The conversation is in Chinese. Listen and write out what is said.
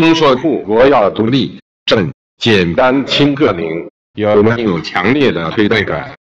听说不国要独立，朕简单亲个名，有没有强烈的推背感？